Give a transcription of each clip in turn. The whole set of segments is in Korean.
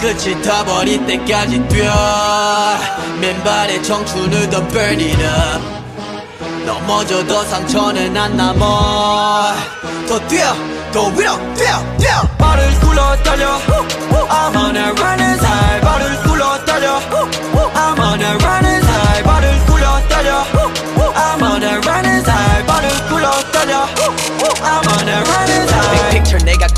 끝이 다 버릴 때까지 뛰어. 맨발의 청춘을 더 burn it up. 넘어져도 상처는 안 남아. 더 뛰어 더 위로 뛰어 뛰어. 발을 굴러 달려. I'm on a running high 발을 굴러 달려. I'm on a running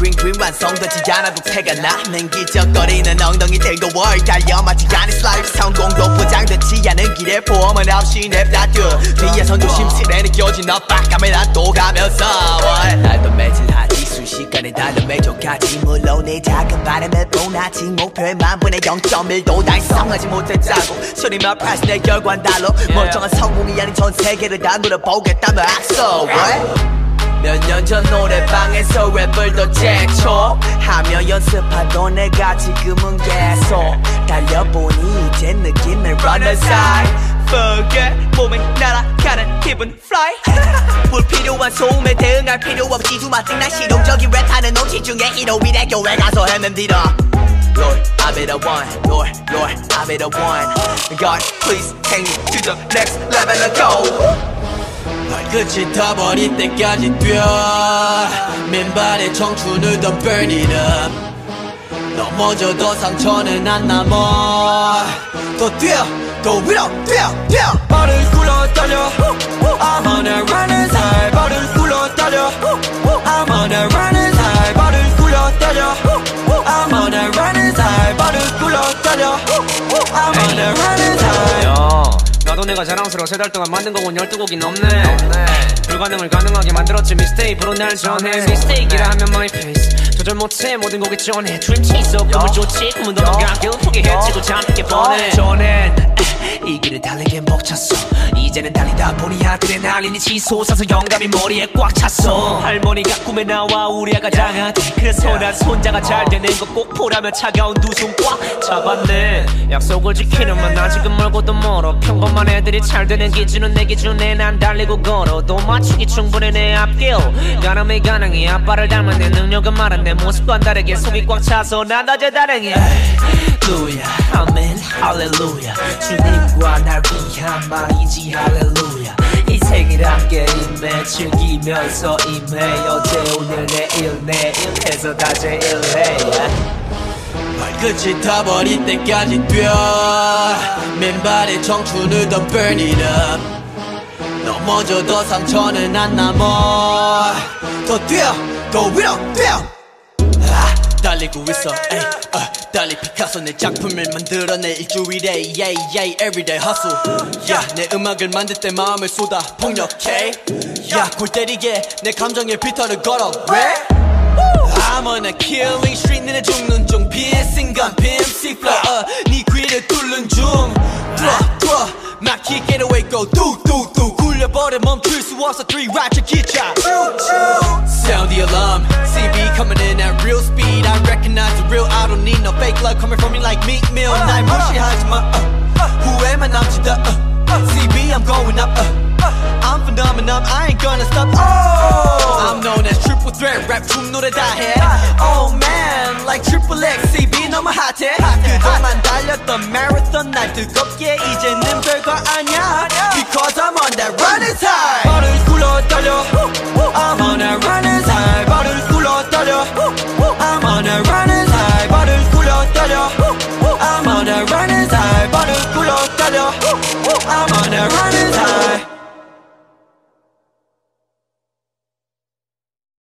green green 완성되지 않아도 태가 나는 기적거리는 엉덩이 들고 월 달려. 마치 않은 슬라임 성공도 보장되지 않은 길에 보험은 없이 냅다 뛰어 뒤에선 조심스레 느껴진 압박감에 난또 가면서 날도 매진하지. 순식간에 달려 매족하지. 물론 내 작은 바람에 뻔하지. 목표에만 분의 0.1도 달성하지 못했다고. 소리만 프라이스 내 결과는 달로 멀쩡한 성공이 아닌 전 세계를 다 누려보겠다며 악서 몇 년 전 노래방에서 랩을 더 제초하며 연습하던 내가 지금은 계속 달려보니 이제 느낌을 run aside Forget 몸에 날아가는 기분 fly 불필요한 소음에 대응할 필요 없지 두마증 난 실용적인 랩하는 놈지 중에 1호 위대 교회 가서 헤맨디러 Lord, I'll be the one. Lord, Lord, I'll be the one. God, please take me to the next level. Let's go. 발끝이 다 버릴 때까지 뛰어 맨발의 청춘을 더 burn it up 넘어져도 상처는 안 남아 더 뛰어 더 위로 뛰어 뛰어 발을 굴러 달려 I'm on a running high 발을 굴러 달려 I'm on a running high 발을 굴러 달려 I'm on a running high 발을 굴러 달려 I'm on a running high 야, 내가 자랑스러워 세 달 동안 만든 곡은 12곡이 넘네. 불가능을 가능하게 만들었지 미스테이크로 날 전해. 미스테이크라 하면 my face. 조절 못해. 모든 곡에 전해. 드림 치서 꿈을 쫓지. 꿈은 넘어가길 포기해지고 잠게 뻔해 전엔 이 길을 달리기에 벅찼어. 이제는 달리다 보니 아드레날린이 치솟아서 영감이 머리에 꽉 찼어. 할머니가 꿈에 나와 우리 아가 장하대. 그래서 난 손자가 잘 되는 거꼭 보라며 차가운 두 손 꽉 잡았네. 약속을 지키는 만 아직은 멀고도 멀어 평범한 애들이 잘 되는 기준은 내 기준에 난 달리고 걸어도 맞추기 충분해 내 앞길. 가늠이 가능해 아빠를 닮은 내 능력은 말은 내 모습과는 다르게 속이 꽉 차서 난 어제 루야 아멘 할렐루야. 주님과 날 위한 말이지 할렐루야. 이 생일 함께 임해 즐기면서 임해 어제 오늘 내일 내일 해서 다 제일해 발끝이 다 버릴 때까지 뛰어. 맨발의 청춘을 더 burn it up 넘어져도 상처는 안 남아. 더 뛰어 더 위로 뛰어. 아, 달리고 있어 에이, 어, 달리 피카소 내 작품을 만들어내 일주일에 yeah, yeah, everyday hustle yeah, 내 음악을 만들 때 마음을 쏟아 폭력해 yeah, 골 때리게 내 감정에 비터를 걸어 왜? I'm on a killing street 너네 죽는 중 piercing gun PMC flow uh, 네 귀를 뚫는 중 뚫어 뚫어 막히 get away go 뚝뚝뚝 굴려버려 멈출 수 없어 three ratchet 기차 Sound the alarm CB coming in coming from me like meat meal 날 무시하지 마 uh, 후회만 남지 더 uh, CB I'm going up uh, I'm phenomenon I ain't gonna stop oh, I'm known as triple threat rap 춤 노래 다해 Oh man like triple X CB 너무 핫해 그동안 달렸던 marathon 날 뜨겁게 이제는 별거 아냐 Because I'm on that running time